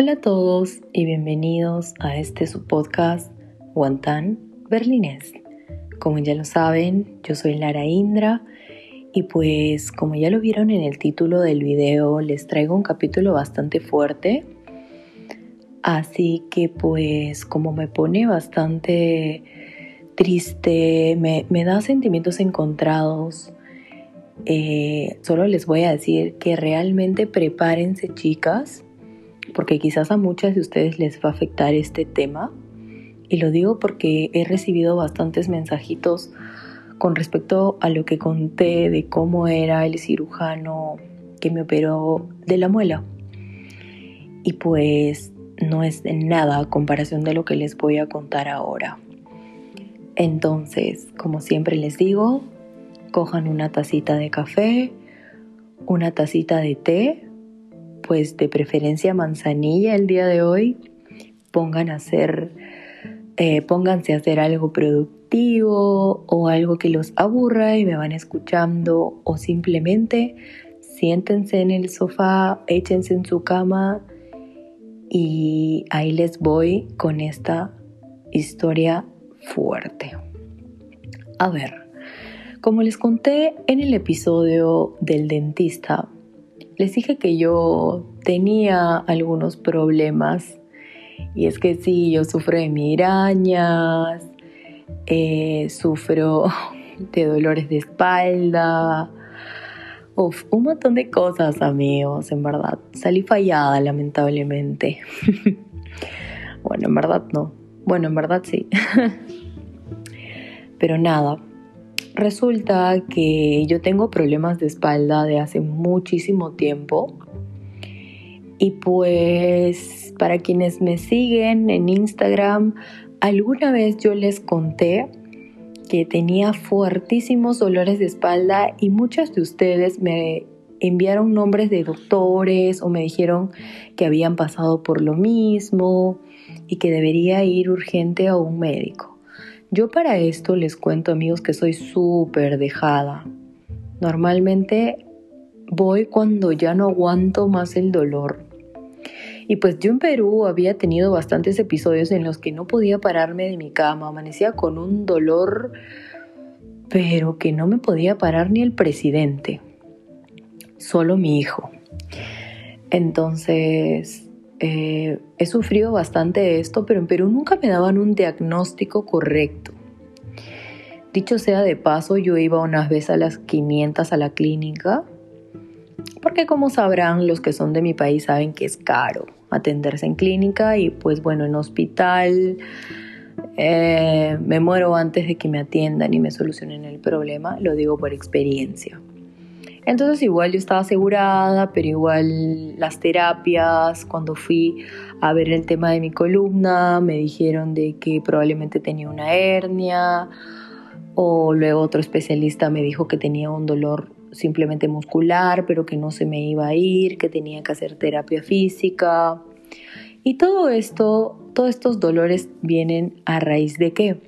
Hola a todos y bienvenidos a este su podcast Guantán Berlinés. Como ya lo saben, yo soy Lara Indra y pues como ya lo vieron en el título del video, les traigo un capítulo bastante fuerte. Así que pues como me pone bastante triste, me, da sentimientos encontrados, eh, solo les voy a decir que realmente prepárense chicas porque quizás a muchas de ustedes les va a afectar este tema. Y lo digo porque he recibido bastantes mensajitos con respecto a lo que conté de cómo era el cirujano que me operó de la muela. Y pues no es nada a comparación de lo que les voy a contar ahora. Entonces, como siempre les digo, cojan una tacita de café, una tacita de té pues de preferencia manzanilla el día de hoy. Pongan a hacer, eh, pónganse a hacer algo productivo o algo que los aburra y me van escuchando o simplemente siéntense en el sofá, échense en su cama y ahí les voy con esta historia fuerte. A ver, como les conté en el episodio del dentista, les dije que yo tenía algunos problemas y es que sí, yo sufro de migrañas, eh, sufro de dolores de espalda, Uf, un montón de cosas, amigos, en verdad. Salí fallada, lamentablemente. bueno, en verdad no. Bueno, en verdad sí. Pero nada, Resulta que yo tengo problemas de espalda de hace muchísimo tiempo. Y pues para quienes me siguen en Instagram, alguna vez yo les conté que tenía fuertísimos dolores de espalda y muchas de ustedes me enviaron nombres de doctores o me dijeron que habían pasado por lo mismo y que debería ir urgente a un médico. Yo para esto les cuento amigos que soy súper dejada. Normalmente voy cuando ya no aguanto más el dolor. Y pues yo en Perú había tenido bastantes episodios en los que no podía pararme de mi cama, amanecía con un dolor, pero que no me podía parar ni el presidente, solo mi hijo. Entonces, eh, he sufrido bastante esto, pero en Perú nunca me daban un diagnóstico correcto. Dicho sea de paso, yo iba unas veces a las 500 a la clínica, porque como sabrán, los que son de mi país saben que es caro atenderse en clínica y pues bueno, en hospital eh, me muero antes de que me atiendan y me solucionen el problema, lo digo por experiencia. Entonces igual yo estaba asegurada, pero igual las terapias, cuando fui a ver el tema de mi columna, me dijeron de que probablemente tenía una hernia, o luego otro especialista me dijo que tenía un dolor simplemente muscular, pero que no se me iba a ir, que tenía que hacer terapia física. Y todo esto, todos estos dolores vienen a raíz de qué?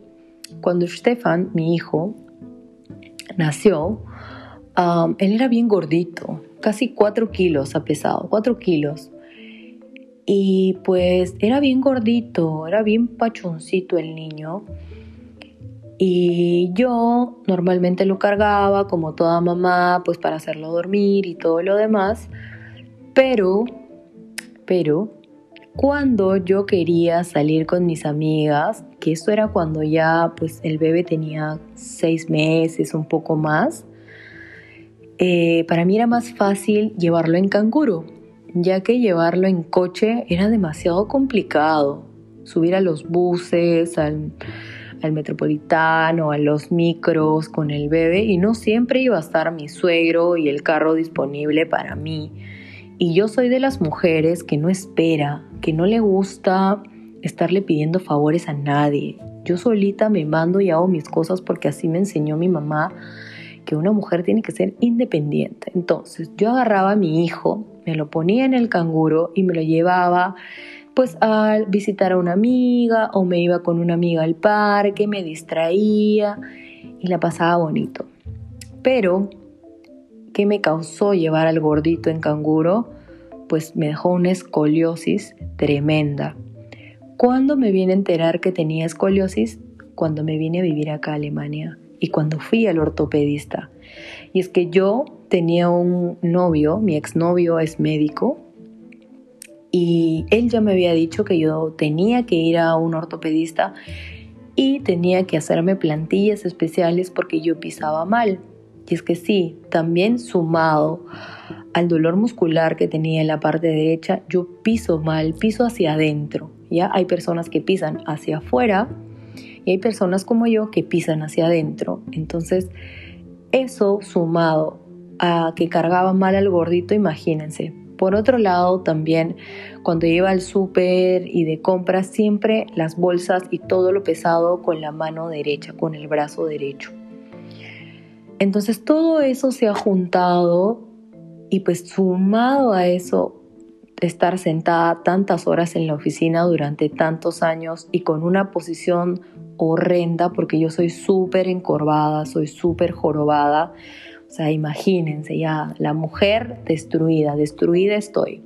Cuando Stefan, mi hijo, nació, él era bien gordito, casi 4 kilos ha pesado, 4 kilos. Y pues era bien gordito, era bien pachoncito el niño. Y yo normalmente lo cargaba como toda mamá, pues para hacerlo dormir y todo lo demás. Pero, pero, cuando yo quería salir con mis amigas, que eso era cuando ya pues el bebé tenía seis meses, un poco más, eh, para mí era más fácil llevarlo en canguro, ya que llevarlo en coche era demasiado complicado. Subir a los buses, al, al metropolitano, a los micros con el bebé y no siempre iba a estar mi suegro y el carro disponible para mí. Y yo soy de las mujeres que no espera, que no le gusta estarle pidiendo favores a nadie. Yo solita me mando y hago mis cosas porque así me enseñó mi mamá que una mujer tiene que ser independiente. Entonces yo agarraba a mi hijo, me lo ponía en el canguro y me lo llevaba pues a visitar a una amiga o me iba con una amiga al parque, me distraía y la pasaba bonito. Pero, ¿qué me causó llevar al gordito en canguro? pues me dejó una escoliosis tremenda. ¿Cuándo me vine a enterar que tenía escoliosis? Cuando me vine a vivir acá a Alemania y cuando fui al ortopedista. Y es que yo tenía un novio, mi exnovio es médico, y él ya me había dicho que yo tenía que ir a un ortopedista y tenía que hacerme plantillas especiales porque yo pisaba mal. Y es que sí, también sumado al dolor muscular que tenía en la parte derecha, yo piso mal, piso hacia adentro. Ya hay personas que pisan hacia afuera y hay personas como yo que pisan hacia adentro. Entonces, eso sumado a que cargaba mal al gordito, imagínense. Por otro lado, también cuando iba al súper y de compras, siempre las bolsas y todo lo pesado con la mano derecha, con el brazo derecho. Entonces todo eso se ha juntado y pues sumado a eso, estar sentada tantas horas en la oficina durante tantos años y con una posición horrenda porque yo soy súper encorvada, soy súper jorobada. O sea, imagínense ya, la mujer destruida, destruida estoy.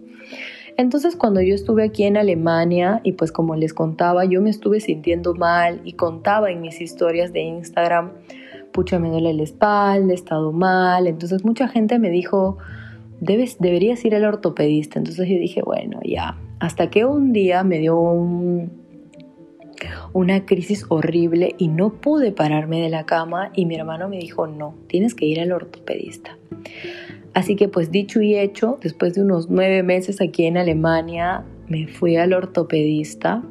Entonces cuando yo estuve aquí en Alemania y pues como les contaba, yo me estuve sintiendo mal y contaba en mis historias de Instagram, pucha, me duele la espalda, he estado mal. Entonces mucha gente me dijo, Debes, deberías ir al ortopedista. Entonces yo dije, bueno, ya. Hasta que un día me dio una crisis horrible y no pude pararme de la cama y mi hermano me dijo, no, tienes que ir al ortopedista. Así que pues dicho y hecho, después de unos nueve meses aquí en Alemania, me fui al ortopedista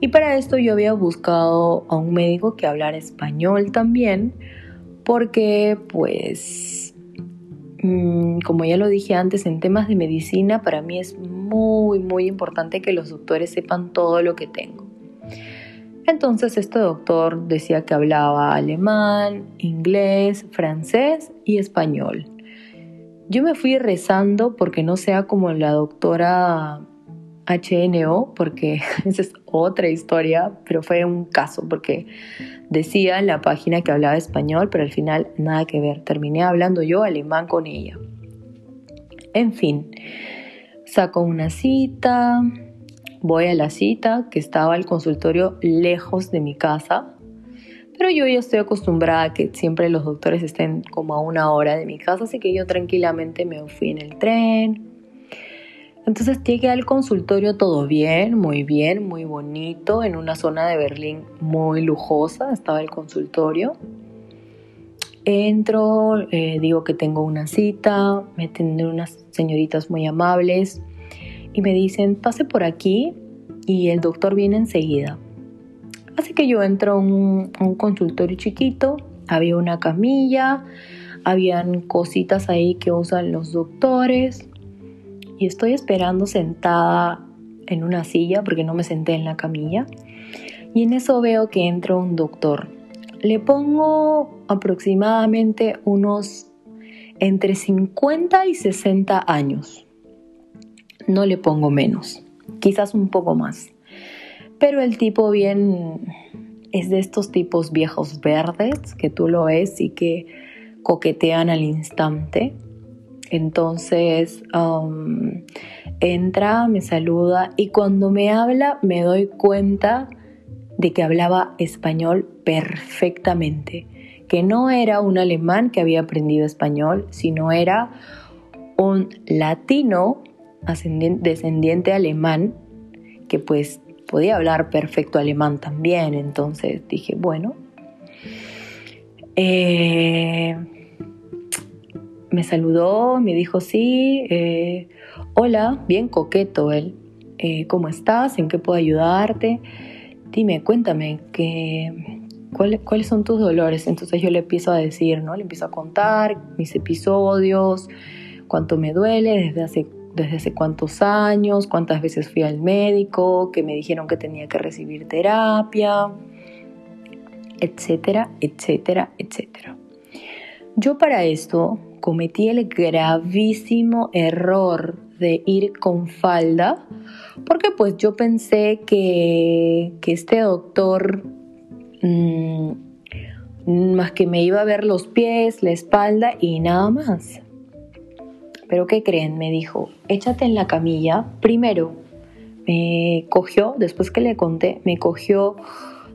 y para esto yo había buscado a un médico que hablara español también, porque pues, mm, como ya lo dije antes, en temas de medicina para mí es muy, muy importante que los doctores sepan todo lo que tengo. Entonces este doctor decía que hablaba alemán, inglés, francés y español. Yo me fui rezando porque no sea como la doctora HNO, porque esa es otra historia, pero fue un caso, porque decía en la página que hablaba español, pero al final nada que ver, terminé hablando yo alemán con ella. En fin, saco una cita, voy a la cita, que estaba el consultorio lejos de mi casa, pero yo ya estoy acostumbrada a que siempre los doctores estén como a una hora de mi casa, así que yo tranquilamente me fui en el tren, entonces llegué al consultorio todo bien, muy bien, muy bonito, en una zona de Berlín muy lujosa, estaba el consultorio. Entro, eh, digo que tengo una cita, me atienden unas señoritas muy amables y me dicen, pase por aquí y el doctor viene enseguida. Así que yo entro a un, consultorio chiquito, había una camilla, habían cositas ahí que usan los doctores y estoy esperando sentada en una silla porque no me senté en la camilla. Y en eso veo que entra un doctor. Le pongo aproximadamente unos entre 50 y 60 años. No le pongo menos, quizás un poco más. Pero el tipo bien es de estos tipos viejos verdes que tú lo ves y que coquetean al instante entonces um, entra, me saluda y cuando me habla me doy cuenta de que hablaba español perfectamente, que no era un alemán que había aprendido español, sino era un latino descendiente alemán que pues podía hablar perfecto alemán también. Entonces dije, bueno, eh, me saludó, me dijo sí, eh, hola, bien coqueto él, eh, ¿cómo estás? ¿En qué puedo ayudarte? Dime, cuéntame, que, ¿cuáles son tus dolores? Entonces yo le empiezo a decir, ¿no? Le empiezo a contar mis episodios, cuánto me duele, desde hace, desde hace cuántos años, cuántas veces fui al médico, que me dijeron que tenía que recibir terapia, etcétera, etcétera, etcétera. Yo para esto cometí el gravísimo error de ir con falda, porque pues yo pensé que, este doctor mm, más que me iba a ver los pies, la espalda y nada más. Pero ¿qué creen? Me dijo, échate en la camilla. Primero, me cogió, después que le conté, me cogió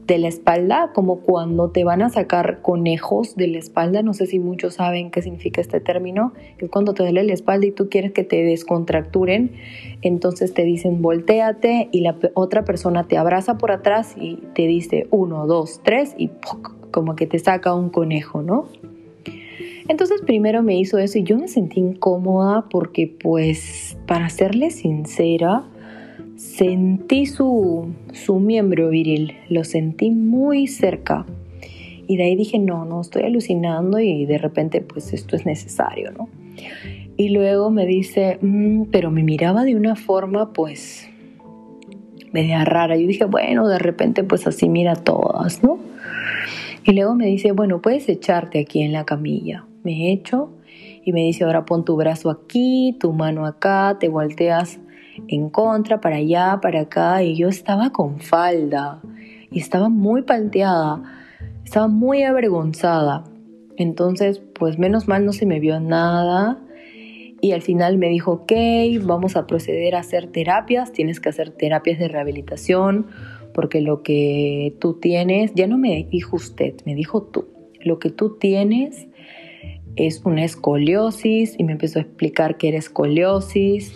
de la espalda, como cuando te van a sacar conejos de la espalda. No sé si muchos saben qué significa este término, es cuando te duele la espalda y tú quieres que te descontracturen. Entonces te dicen volteate y la otra persona te abraza por atrás y te dice uno, dos, tres y como que te saca un conejo, ¿no? Entonces primero me hizo eso y yo me sentí incómoda porque pues para serle sincera, sentí su, su miembro viril, lo sentí muy cerca. Y de ahí dije, no, no, estoy alucinando y de repente pues esto es necesario, ¿no? Y luego me dice, mm, pero me miraba de una forma pues media rara. Yo dije, bueno, de repente pues así mira todas, ¿no? Y luego me dice, bueno, puedes echarte aquí en la camilla. Me echo y me dice, ahora pon tu brazo aquí, tu mano acá, te volteas en contra, para allá, para acá, y yo estaba con falda. Y estaba muy palteada, estaba muy avergonzada. Entonces, pues menos mal no se me vio nada. Y al final me dijo, ok, vamos a proceder a hacer terapias, tienes que hacer terapias de rehabilitación, porque lo que tú tienes, ya no me dijo usted, me dijo tú, lo que tú tienes es una escoliosis y me empezó a explicar que era escoliosis.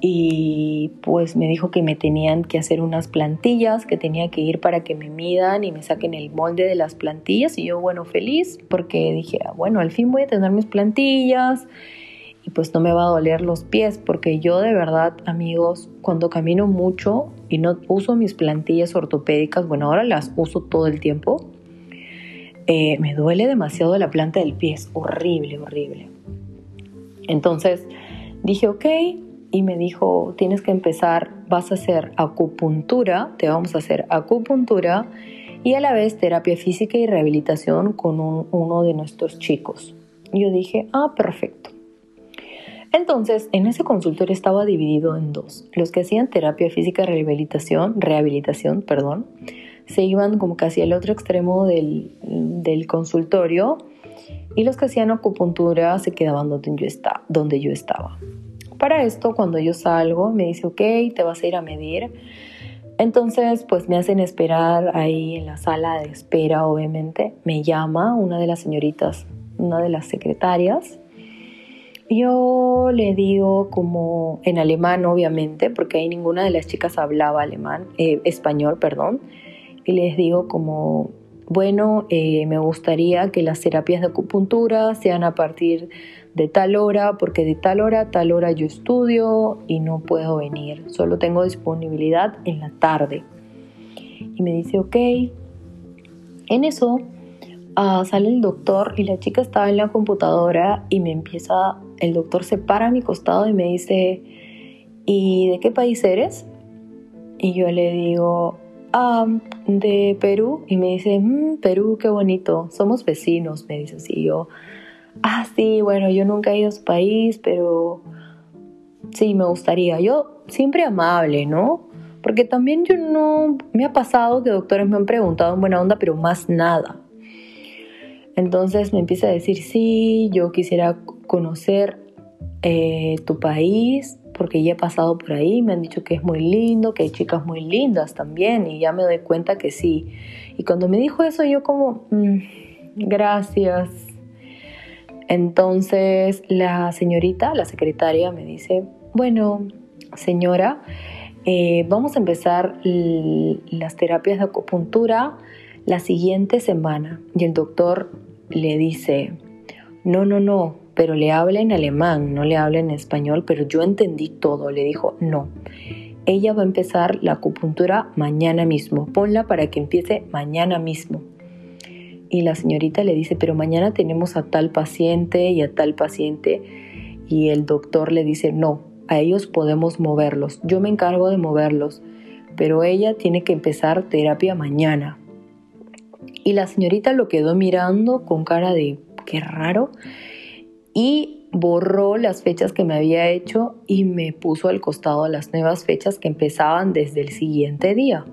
Y pues me dijo que me tenían que hacer unas plantillas, que tenía que ir para que me midan y me saquen el molde de las plantillas. Y yo bueno feliz porque dije, ah, bueno, al fin voy a tener mis plantillas y pues no me va a doler los pies porque yo de verdad amigos cuando camino mucho y no uso mis plantillas ortopédicas, bueno ahora las uso todo el tiempo, eh, me duele demasiado la planta del pie, es horrible, horrible. Entonces dije, ok, y me dijo, tienes que empezar, vas a hacer acupuntura, te vamos a hacer acupuntura y a la vez terapia física y rehabilitación con uno de nuestros chicos. Yo dije, ah, perfecto. Entonces, en ese consultorio estaba dividido en dos. Los que hacían terapia física y rehabilitación, rehabilitación, perdón, se iban como casi al otro extremo del, del consultorio y los que hacían acupuntura se quedaban donde yo, estaba, donde yo estaba. Para esto, cuando yo salgo, me dice, ok, te vas a ir a medir. Entonces, pues me hacen esperar ahí en la sala de espera, obviamente. Me llama una de las señoritas, una de las secretarias. Yo le digo como en alemán, obviamente, porque ahí ninguna de las chicas hablaba alemán, eh, español, perdón. Y les digo como, bueno, eh, me gustaría que las terapias de acupuntura sean a partir de tal hora, porque de tal hora tal hora yo estudio y no puedo venir, solo tengo disponibilidad en la tarde. Y me dice, ok. En eso ah, sale el doctor y la chica estaba en la computadora y me empieza, el doctor se para a mi costado y me dice, ¿y de qué país eres? Y yo le digo, de Perú. Y me dice, mm, Perú, qué bonito, somos vecinos, me dice así. yo, ah, sí, bueno, yo nunca he ido a su país, pero sí, me gustaría. Yo siempre amable, ¿no? Porque también yo no, me ha pasado que doctores me han preguntado en buena onda, pero más nada. Entonces me empieza a decir, sí, yo quisiera conocer eh, tu país, porque ya he pasado por ahí, me han dicho que es muy lindo, que hay chicas muy lindas también, y ya me doy cuenta que sí. Y cuando me dijo eso, yo como, mm, gracias, entonces la señorita, la secretaria, me dice, bueno, señora, eh, vamos a empezar las terapias de acupuntura la siguiente semana. Y el doctor le dice, no, no, no, pero le habla en alemán, no le habla en español, pero yo entendí todo. Le dijo, no, ella va a empezar la acupuntura mañana mismo, ponla para que empiece mañana mismo y la señorita le dice, pero mañana tenemos a tal paciente y a tal paciente y el doctor le dice, no, a ellos podemos moverlos, yo me encargo de moverlos, pero ella tiene que empezar terapia mañana. Y la señorita lo quedó mirando con cara de, qué raro, y borró las fechas que me había hecho y me puso al costado las nuevas fechas que empezaban desde el siguiente día.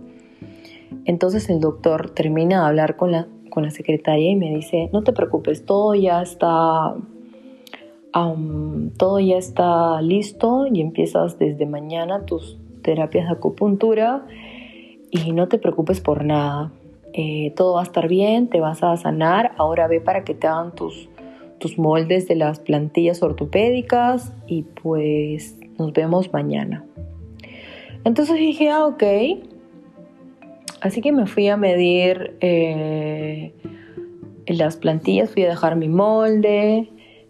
Entonces el doctor termina de hablar con la con la secretaria y me dice, no te preocupes, todo ya está todo ya está listo y empiezas desde mañana tus terapias de acupuntura y no te preocupes por nada. Eh, todo va a estar bien, te vas a sanar. Ahora ve para que te hagan tus, tus moldes de las plantillas ortopédicas y pues nos vemos mañana. Entonces dije, ah, ok. Así que me fui a medir eh, las plantillas, fui a dejar mi molde,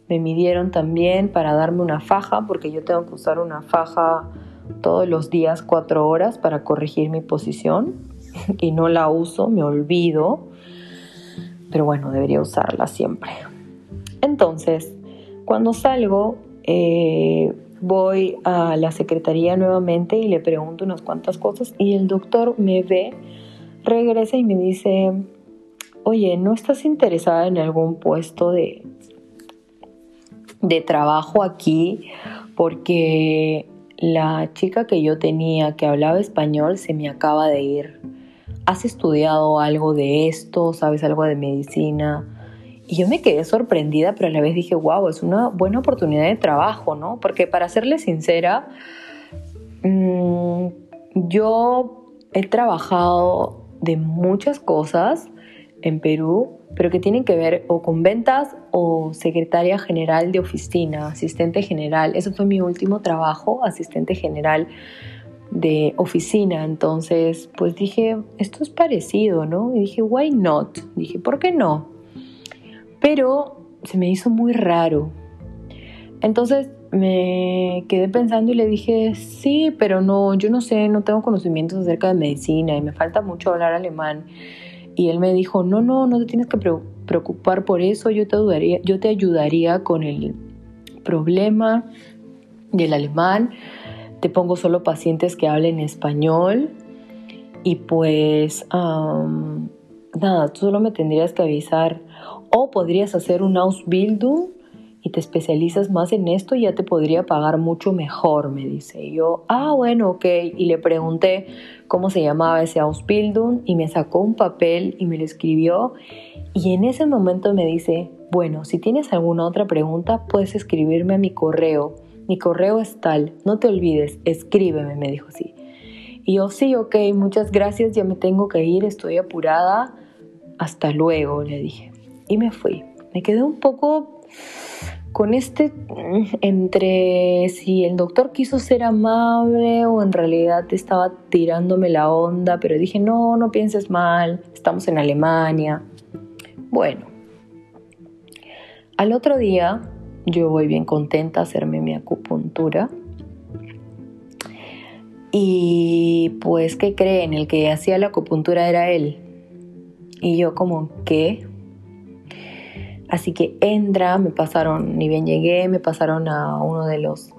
me midieron también para darme una faja, porque yo tengo que usar una faja todos los días cuatro horas para corregir mi posición y no la uso, me olvido, pero bueno, debería usarla siempre. Entonces, cuando salgo, eh, voy a la secretaría nuevamente y le pregunto unas cuantas cosas y el doctor me ve, regresa y me dice, oye, ¿no estás interesada en algún puesto de, de trabajo aquí? Porque la chica que yo tenía que hablaba español se me acaba de ir. ¿Has estudiado algo de esto? ¿Sabes algo de medicina? Y yo me quedé sorprendida, pero a la vez dije, wow, es una buena oportunidad de trabajo, ¿no? Porque para serle sincera, mm, yo he trabajado de muchas cosas en Perú, pero que tienen que ver o con ventas o secretaria general de oficina, asistente general. Eso fue mi último trabajo, asistente general de oficina. Entonces, pues dije, esto es parecido, ¿no? Y dije, why not? Dije, ¿por qué no? Pero se me hizo muy raro. Entonces me quedé pensando y le dije, sí, pero no, yo no sé, no tengo conocimientos acerca de medicina y me falta mucho hablar alemán. Y él me dijo, no, no, no te tienes que preocupar por eso, yo te ayudaría, yo te ayudaría con el problema del alemán, te pongo solo pacientes que hablen español y pues nada, tú solo me tendrías que avisar o podrías hacer un Ausbildung y te especializas más en esto ya te podría pagar mucho mejor, me dice. Y yo, ah, bueno, ok. Y le pregunté cómo se llamaba ese Ausbildung y me sacó un papel y me lo escribió. Y en ese momento me dice, bueno, si tienes alguna otra pregunta, puedes escribirme a mi correo. Mi correo es tal, no te olvides, escríbeme, me dijo así. Y yo, sí, ok, muchas gracias, ya me tengo que ir, estoy apurada. Hasta luego, le dije. Y me fui. Me quedé un poco con este entre si el doctor quiso ser amable o en realidad estaba tirándome la onda, pero dije, no, no pienses mal, estamos en Alemania. Bueno, al otro día yo voy bien contenta a hacerme mi acupuntura. Y pues, ¿qué creen? El que hacía la acupuntura era él. Y yo como, ¿qué? Así que entra, me pasaron, ni bien llegué, me pasaron a uno de los,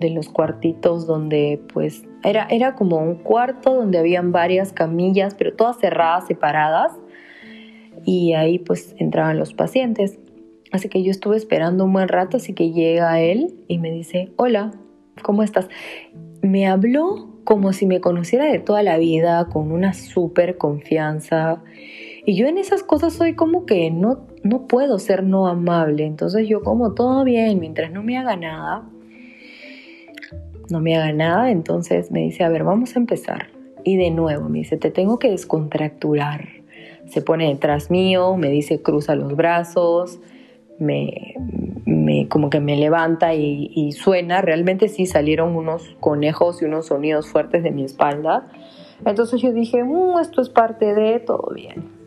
de los cuartitos donde pues era, era como un cuarto donde habían varias camillas, pero todas cerradas, separadas. Y ahí pues entraban los pacientes. Así que yo estuve esperando un buen rato, así que llega él y me dice, hola, ¿cómo estás? Me habló como si me conociera de toda la vida, con una súper confianza. Y yo en esas cosas soy como que no, no puedo ser no amable. Entonces yo como todo bien, mientras no me haga nada, no me haga nada, entonces me dice, a ver, vamos a empezar. Y de nuevo me dice, te tengo que descontracturar. Se pone detrás mío, me dice, cruza los brazos, me, como que me levanta y, suena. Realmente sí salieron unos conejos y unos sonidos fuertes de mi espalda. Entonces yo dije, mm, esto es parte de todo bien.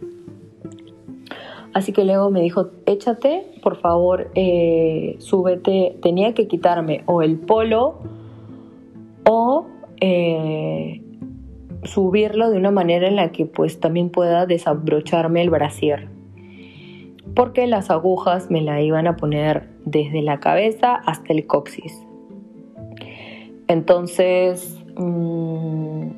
Así que luego me dijo, échate, por favor, eh, súbete. Tenía que quitarme o el polo o eh, subirlo de una manera en la que pues también pueda desabrocharme el brasier. Porque las agujas me la iban a poner desde la cabeza hasta el coxis. Entonces, mm,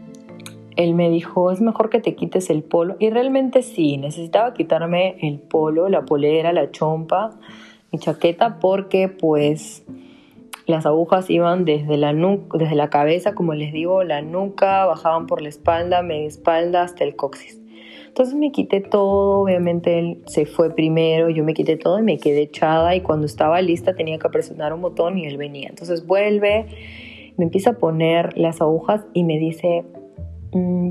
él me dijo, es mejor que te quites el polo. Y realmente sí, necesitaba quitarme el polo, la polera, la chompa, mi chaqueta, porque pues las agujas iban desde la, desde la cabeza, como les digo, la nuca, bajaban por la espalda, media espalda, hasta el coxis. Entonces me quité todo, obviamente él se fue primero, yo me quité todo y me quedé echada y cuando estaba lista tenía que presionar un botón y él venía. Entonces vuelve, me empieza a poner las agujas y me dice,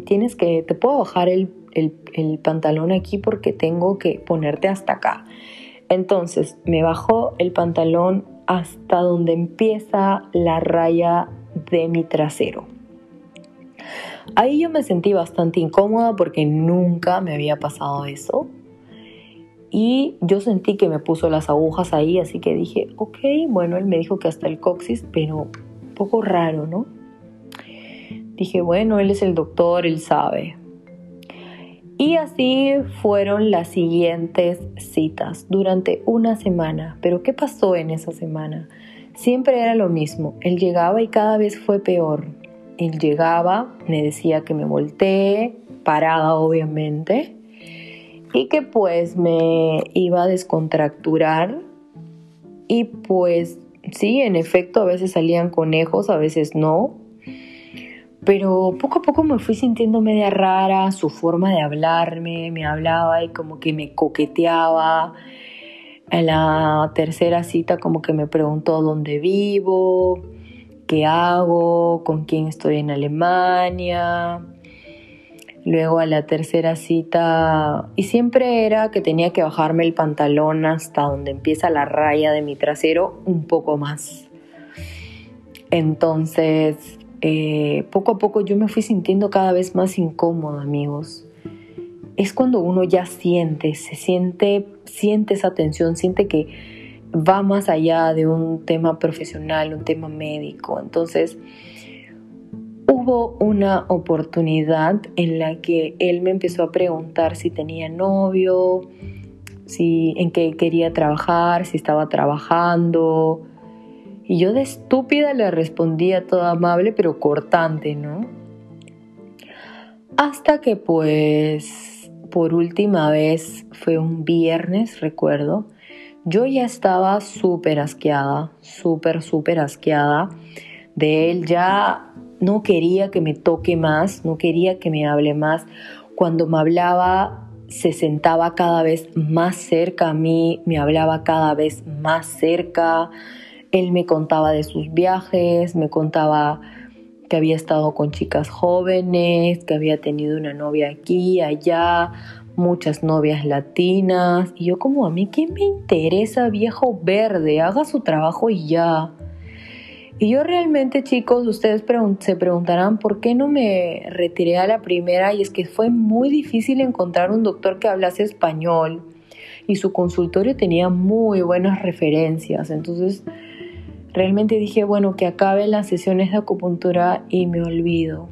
tienes que, te puedo bajar el, el pantalón aquí porque tengo que ponerte hasta acá. Entonces me bajó el pantalón hasta donde empieza la raya de mi trasero. Ahí yo me sentí bastante incómoda porque nunca me había pasado eso. Y yo sentí que me puso las agujas ahí, así que dije, ok, bueno, él me dijo que hasta el coxis, pero un poco raro, ¿no? Dije, bueno, él es el doctor, él sabe. Y así fueron las siguientes citas durante una semana. Pero ¿qué pasó en esa semana? Siempre era lo mismo. Él llegaba y cada vez fue peor. Él llegaba, me decía que me volteé, parada obviamente, y que pues me iba a descontracturar. Y pues sí, en efecto, a veces salían conejos, a veces no. Pero poco a poco me fui sintiendo media rara, su forma de hablarme, me hablaba y como que me coqueteaba. En la tercera cita como que me preguntó dónde vivo, qué hago, con quién estoy en Alemania. Luego a la tercera cita, y siempre era que tenía que bajarme el pantalón hasta donde empieza la raya de mi trasero un poco más. Entonces, eh, poco a poco yo me fui sintiendo cada vez más incómoda, amigos. Es cuando uno ya siente, se siente, siente esa tensión, siente que va más allá de un tema profesional, un tema médico. Entonces, hubo una oportunidad en la que él me empezó a preguntar si tenía novio, si en qué quería trabajar, si estaba trabajando. Y yo de estúpida le respondía todo amable pero cortante, ¿no? Hasta que pues por última vez fue un viernes, recuerdo, yo ya estaba súper asqueada, súper, súper asqueada de él. Ya no quería que me toque más, no quería que me hable más. Cuando me hablaba, se sentaba cada vez más cerca a mí, me hablaba cada vez más cerca. Él me contaba de sus viajes, me contaba que había estado con chicas jóvenes, que había tenido una novia aquí, allá, muchas novias latinas. Y yo como a mí, ¿qué me interesa viejo verde? Haga su trabajo y ya. Y yo realmente, chicos, ustedes se preguntarán por qué no me retiré a la primera y es que fue muy difícil encontrar un doctor que hablase español y su consultorio tenía muy buenas referencias. Entonces, realmente dije, bueno, que acaben las sesiones de acupuntura y me olvido.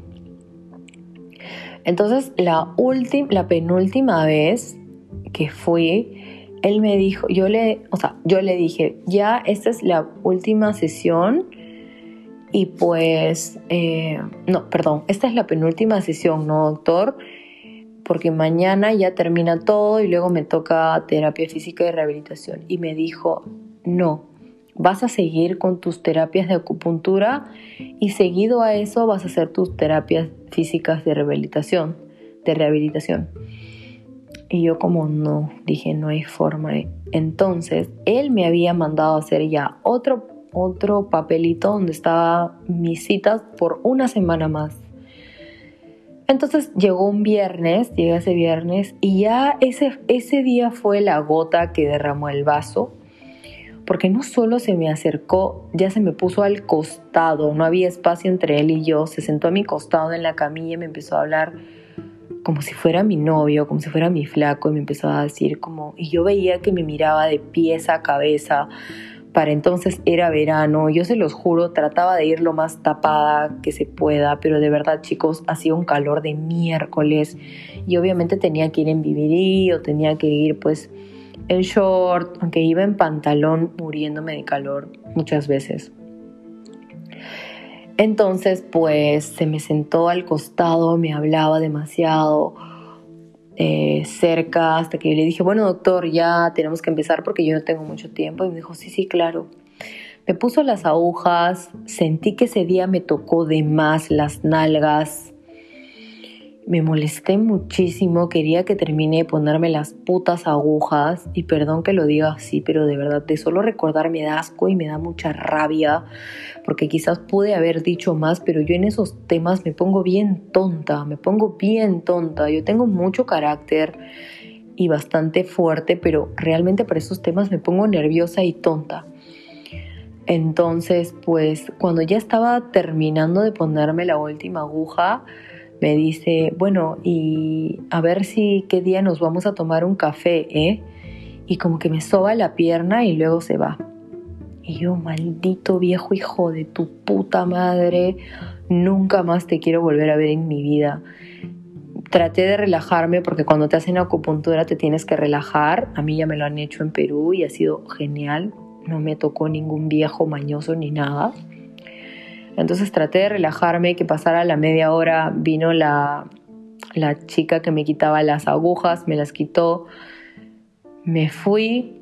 Entonces, la, última, la penúltima vez que fui, él me dijo, yo le, o sea, yo le dije, ya esta es la última sesión y pues, eh, no, perdón, esta es la penúltima sesión, ¿no, doctor? Porque mañana ya termina todo y luego me toca terapia física y rehabilitación. Y me dijo, no, vas a seguir con tus terapias de acupuntura y seguido a eso vas a hacer tus terapias físicas de rehabilitación, de rehabilitación. Y yo como no, dije, no hay forma. Entonces, él me había mandado a hacer ya otro, otro papelito donde estaba mis citas por una semana más. Entonces llegó un viernes, llega ese viernes, y ya ese, ese día fue la gota que derramó el vaso porque no solo se me acercó, ya se me puso al costado, no había espacio entre él y yo, se sentó a mi costado en la camilla y me empezó a hablar como si fuera mi novio, como si fuera mi flaco, y me empezó a decir como, y yo veía que me miraba de pies a cabeza, para entonces era verano, yo se los juro, trataba de ir lo más tapada que se pueda, pero de verdad chicos, hacía un calor de miércoles y obviamente tenía que ir en vivirí o tenía que ir pues en short, aunque iba en pantalón muriéndome de calor muchas veces. Entonces, pues se me sentó al costado, me hablaba demasiado eh, cerca, hasta que yo le dije, bueno, doctor, ya tenemos que empezar porque yo no tengo mucho tiempo. Y me dijo, sí, sí, claro. Me puso las agujas, sentí que ese día me tocó de más las nalgas, me molesté muchísimo, quería que termine de ponerme las putas agujas y perdón que lo diga así, pero de verdad de solo recordar me da asco y me da mucha rabia porque quizás pude haber dicho más, pero yo en esos temas me pongo bien tonta, me pongo bien tonta, yo tengo mucho carácter y bastante fuerte, pero realmente para esos temas me pongo nerviosa y tonta. Entonces, pues cuando ya estaba terminando de ponerme la última aguja, me dice, bueno, y a ver si qué día nos vamos a tomar un café, ¿eh? Y como que me soba la pierna y luego se va. Y yo, maldito viejo hijo de tu puta madre, nunca más te quiero volver a ver en mi vida. Traté de relajarme porque cuando te hacen acupuntura te tienes que relajar. A mí ya me lo han hecho en Perú y ha sido genial. No me tocó ningún viejo mañoso ni nada. Entonces traté de relajarme, que pasara la media hora, vino la, la chica que me quitaba las agujas, me las quitó, me fui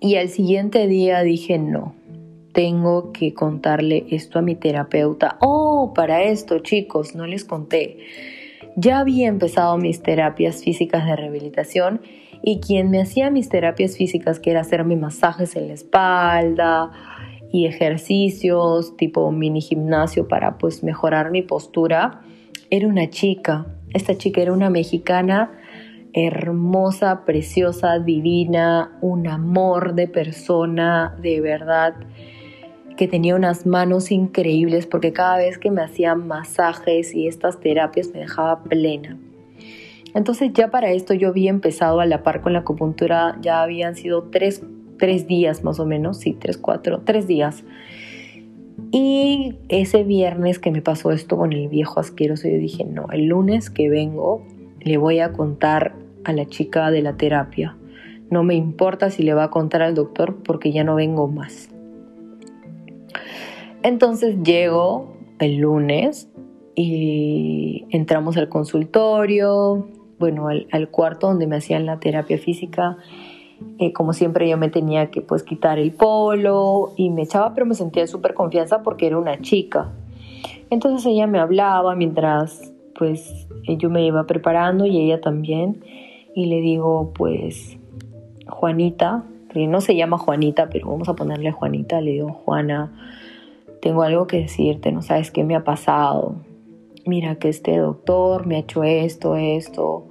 y al siguiente día dije no, tengo que contarle esto a mi terapeuta. Oh, para esto chicos, no les conté. Ya había empezado mis terapias físicas de rehabilitación y quien me hacía mis terapias físicas, que era hacerme masajes en la espalda, y ejercicios tipo mini gimnasio para pues mejorar mi postura, era una chica. Esta chica era una mexicana hermosa, preciosa, divina, un amor de persona, de verdad, que tenía unas manos increíbles porque cada vez que me hacía masajes y estas terapias me dejaba plena. Entonces ya para esto yo había empezado a la par con la acupuntura, ya habían sido tres tres días más o menos, sí, tres, cuatro, tres días. Y ese viernes que me pasó esto con el viejo asqueroso, yo dije, no, el lunes que vengo le voy a contar a la chica de la terapia. No me importa si le va a contar al doctor porque ya no vengo más. Entonces llego el lunes y entramos al consultorio, bueno, al, al cuarto donde me hacían la terapia física eh, como siempre yo me tenía que pues quitar el polo y me echaba, pero me sentía súper confianza porque era una chica. Entonces ella me hablaba mientras pues yo me iba preparando y ella también. Y le digo pues Juanita, que no se llama Juanita, pero vamos a ponerle Juanita, le digo Juana, tengo algo que decirte, no sabes qué me ha pasado. Mira que este doctor me ha hecho esto, esto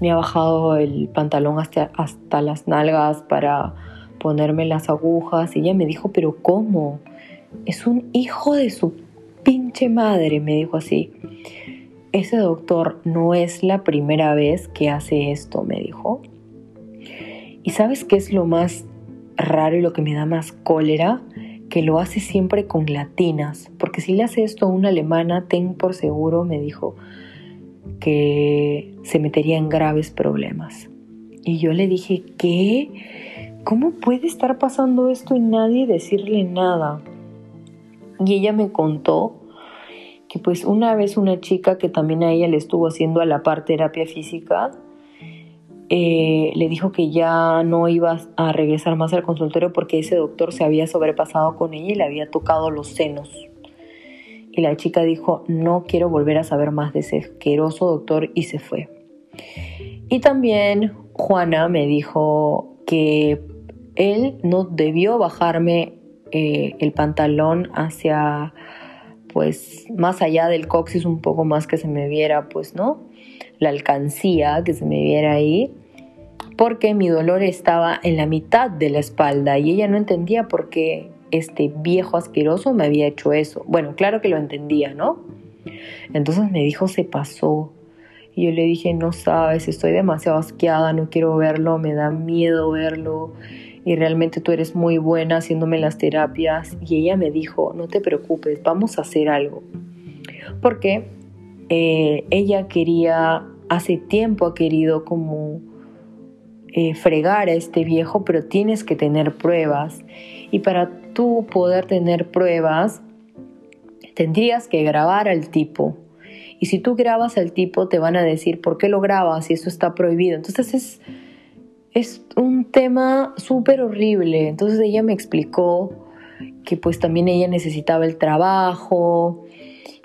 me ha bajado el pantalón hasta, hasta las nalgas para ponerme las agujas y ella me dijo, pero ¿cómo? Es un hijo de su pinche madre, me dijo así. Ese doctor no es la primera vez que hace esto, me dijo. ¿Y sabes qué es lo más raro y lo que me da más cólera? Que lo hace siempre con latinas, porque si le hace esto a una alemana, ten por seguro, me dijo, que se metería en graves problemas. Y yo le dije, ¿qué? ¿Cómo puede estar pasando esto y nadie decirle nada? Y ella me contó que pues una vez una chica que también a ella le estuvo haciendo a la par terapia física, eh, le dijo que ya no iba a regresar más al consultorio porque ese doctor se había sobrepasado con ella y le había tocado los senos. Y la chica dijo, no quiero volver a saber más de ese asqueroso doctor y se fue. Y también Juana me dijo que él no debió bajarme eh, el pantalón hacia, pues, más allá del coxis, un poco más que se me viera, pues, ¿no? La alcancía, que se me viera ahí, porque mi dolor estaba en la mitad de la espalda y ella no entendía por qué este viejo asqueroso me había hecho eso. Bueno, claro que lo entendía, ¿no? Entonces me dijo, se pasó. Y yo le dije, no sabes, estoy demasiado asqueada, no quiero verlo, me da miedo verlo. Y realmente tú eres muy buena haciéndome las terapias. Y ella me dijo, no te preocupes, vamos a hacer algo. Porque eh, ella quería, hace tiempo ha querido como eh, fregar a este viejo, pero tienes que tener pruebas. Y para tú poder tener pruebas, tendrías que grabar al tipo. Y si tú grabas al tipo, te van a decir por qué lo grabas y eso está prohibido. Entonces es, es un tema súper horrible. Entonces ella me explicó que pues también ella necesitaba el trabajo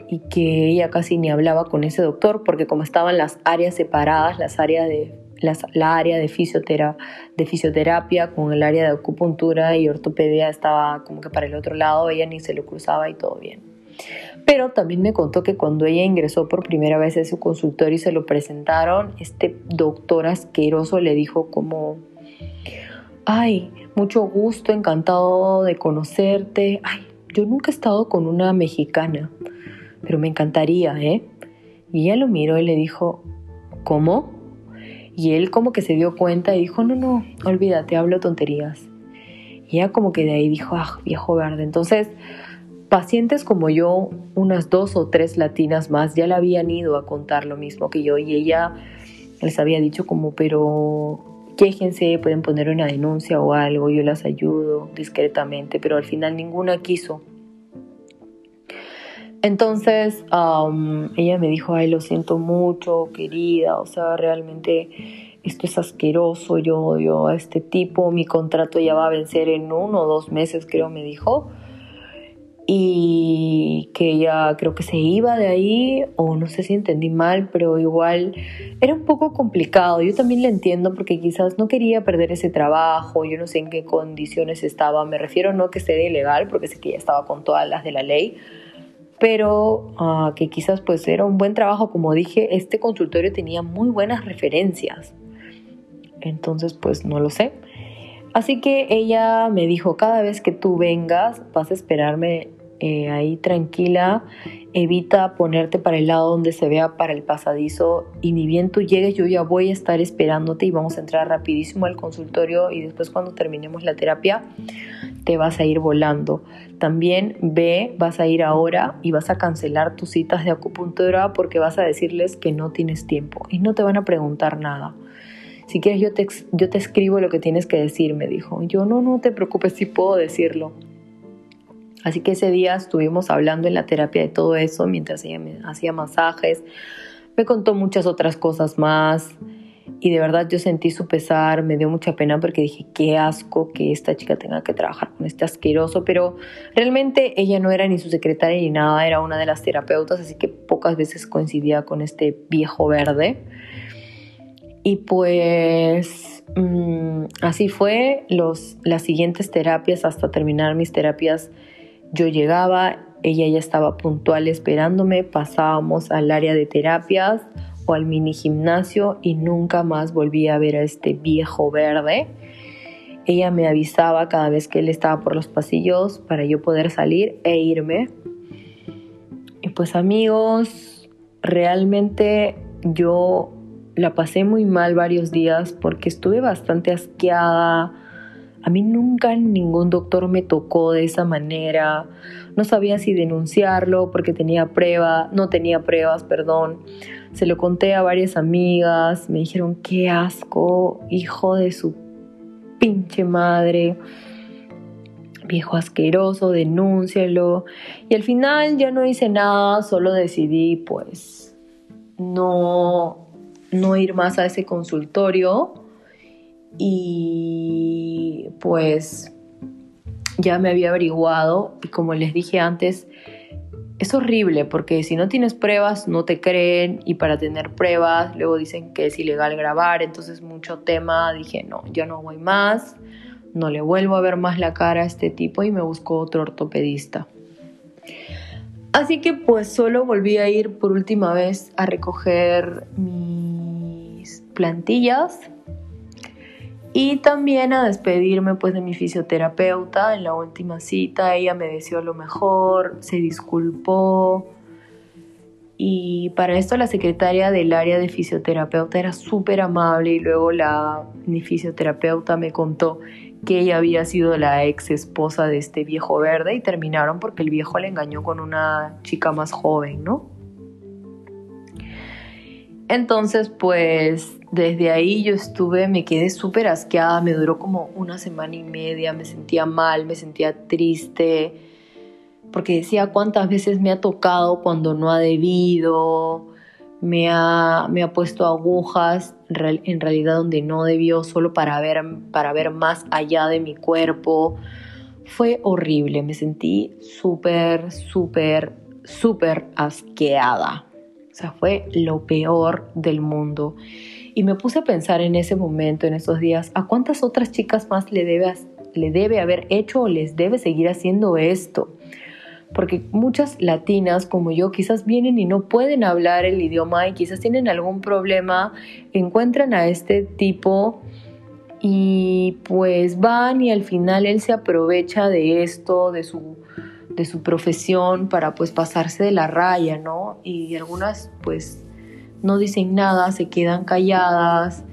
y que ella casi ni hablaba con ese doctor porque como estaban las áreas separadas, las áreas de, la área de, de fisioterapia con el área de acupuntura y ortopedia estaba como que para el otro lado, ella ni se lo cruzaba y todo bien. Pero también me contó que cuando ella ingresó por primera vez a su consultorio y se lo presentaron, este doctor asqueroso le dijo como, ay, mucho gusto, encantado de conocerte. Ay, yo nunca he estado con una mexicana, pero me encantaría, ¿eh? Y ella lo miró y le dijo, ¿cómo? Y él como que se dio cuenta y dijo, no, no, olvídate, hablo tonterías. Y ella como que de ahí dijo, ah, viejo verde. Entonces, pacientes como yo, unas dos o tres latinas más, ya le habían ido a contar lo mismo que yo y ella les había dicho como, pero quéjense, pueden poner una denuncia o algo, yo las ayudo discretamente, pero al final ninguna quiso. Entonces ella me dijo, ay, lo siento mucho, querida, o sea, realmente esto es asqueroso, yo odio a este tipo, mi contrato ya va a vencer en uno o dos meses, creo, me dijo y que ella creo que se iba de ahí o no sé si entendí mal, pero igual era un poco complicado. Yo también le entiendo porque quizás no quería perder ese trabajo, yo no sé en qué condiciones estaba, me refiero no que sea ilegal porque sé que ella estaba con todas las de la ley, pero ah, que quizás pues era un buen trabajo, como dije, este consultorio tenía muy buenas referencias. Entonces pues no lo sé. Así que ella me dijo, cada vez que tú vengas vas a esperarme eh, ahí tranquila, evita ponerte para el lado donde se vea para el pasadizo y ni bien tú llegues yo ya voy a estar esperándote y vamos a entrar rapidísimo al consultorio y después cuando terminemos la terapia te vas a ir volando. También ve, vas a ir ahora y vas a cancelar tus citas de acupuntura porque vas a decirles que no tienes tiempo y no te van a preguntar nada. Si quieres yo te, yo te escribo lo que tienes que decir, me dijo. Yo no, no te preocupes, si puedo decirlo. Así que ese día estuvimos hablando en la terapia de todo eso mientras ella me hacía masajes. Me contó muchas otras cosas más y de verdad yo sentí su pesar, me dio mucha pena porque dije, qué asco que esta chica tenga que trabajar con este asqueroso, pero realmente ella no era ni su secretaria ni nada, era una de las terapeutas, así que pocas veces coincidía con este viejo verde. Y pues mm, así fue los, las siguientes terapias hasta terminar mis terapias yo llegaba, ella ya estaba puntual esperándome, pasábamos al área de terapias o al mini gimnasio y nunca más volví a ver a este viejo verde. Ella me avisaba cada vez que él estaba por los pasillos para yo poder salir e irme. Y pues amigos, realmente yo la pasé muy mal varios días porque estuve bastante asqueada a mí nunca ningún doctor me tocó de esa manera. No sabía si denunciarlo porque tenía prueba, no tenía pruebas, perdón. Se lo conté a varias amigas, me dijeron, qué asco, hijo de su pinche madre, viejo asqueroso, denúncialo. Y al final ya no hice nada, solo decidí pues no, no ir más a ese consultorio y pues ya me había averiguado y como les dije antes, es horrible porque si no tienes pruebas no te creen y para tener pruebas luego dicen que es ilegal grabar, entonces mucho tema, dije no, ya no voy más, no le vuelvo a ver más la cara a este tipo y me busco otro ortopedista. Así que pues solo volví a ir por última vez a recoger mis plantillas y también a despedirme pues de mi fisioterapeuta en la última cita. Ella me deseó lo mejor, se disculpó. Y para esto la secretaria del área de fisioterapeuta era súper amable y luego la mi fisioterapeuta me contó que ella había sido la ex esposa de este viejo verde y terminaron porque el viejo le engañó con una chica más joven, ¿no? Entonces, pues desde ahí yo estuve, me quedé súper asqueada, me duró como una semana y media, me sentía mal, me sentía triste, porque decía cuántas veces me ha tocado cuando no ha debido, me ha, me ha puesto agujas en realidad donde no debió, solo para ver, para ver más allá de mi cuerpo. Fue horrible, me sentí súper, súper súper asqueada. Sea, fue lo peor del mundo. Y me puse a pensar en ese momento, en esos días, a cuántas otras chicas más le debe, le debe haber hecho o les debe seguir haciendo esto. Porque muchas latinas como yo quizás vienen y no pueden hablar el idioma y quizás tienen algún problema, encuentran a este tipo y pues van y al final él se aprovecha de esto, de su, de su profesión para pues pasarse de la raya, ¿no? Y algunas pues no dicen nada, se quedan calladas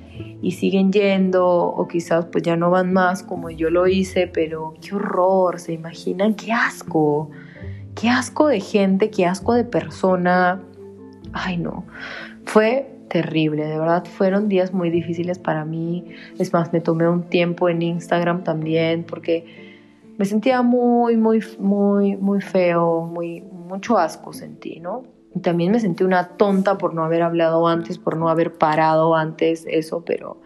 y siguen yendo o quizás pues ya no van más como yo lo hice, pero qué horror, se imaginan, qué asco, qué asco de gente, qué asco de persona. Ay no, fue terrible, de verdad fueron días muy difíciles para mí. Es más, me tomé un tiempo en Instagram también porque me sentía muy, muy, muy, muy feo, muy, mucho asco sentí, ¿no? Y también me sentí una tonta por no haber hablado antes, por no haber parado antes eso, pero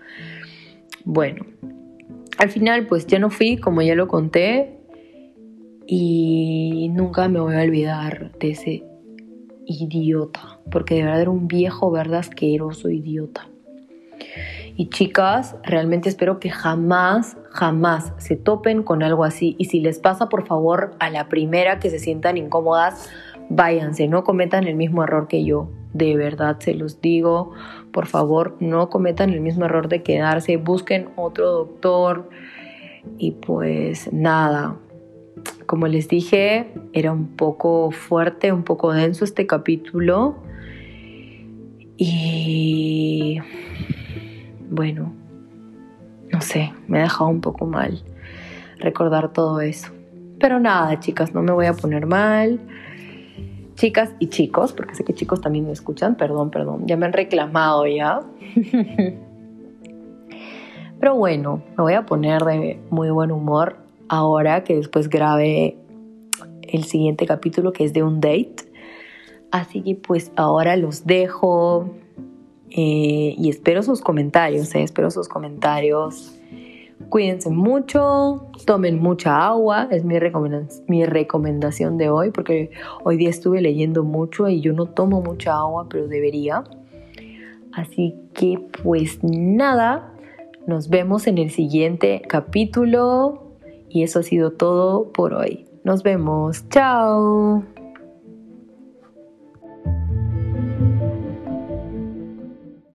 bueno. Al final, pues ya no fui, como ya lo conté, y nunca me voy a olvidar de ese idiota, porque de verdad era un viejo, verdad, asqueroso idiota. Y chicas, realmente espero que jamás, jamás se topen con algo así. Y si les pasa, por favor, a la primera que se sientan incómodas, váyanse, no cometan el mismo error que yo. De verdad, se los digo, por favor, no cometan el mismo error de quedarse, busquen otro doctor. Y pues nada, como les dije, era un poco fuerte, un poco denso este capítulo. Y bueno, no sé, me ha dejado un poco mal recordar todo eso. Pero nada, chicas, no me voy a poner mal. Chicas y chicos, porque sé que chicos también me escuchan, perdón, perdón, ya me han reclamado ya. Pero bueno, me voy a poner de muy buen humor ahora que después grabe el siguiente capítulo que es de un date. Así que pues ahora los dejo eh, y espero sus comentarios, eh, espero sus comentarios. Cuídense mucho, tomen mucha agua, es mi, mi recomendación de hoy, porque hoy día estuve leyendo mucho y yo no tomo mucha agua, pero debería. Así que pues nada, nos vemos en el siguiente capítulo y eso ha sido todo por hoy. Nos vemos. Chao.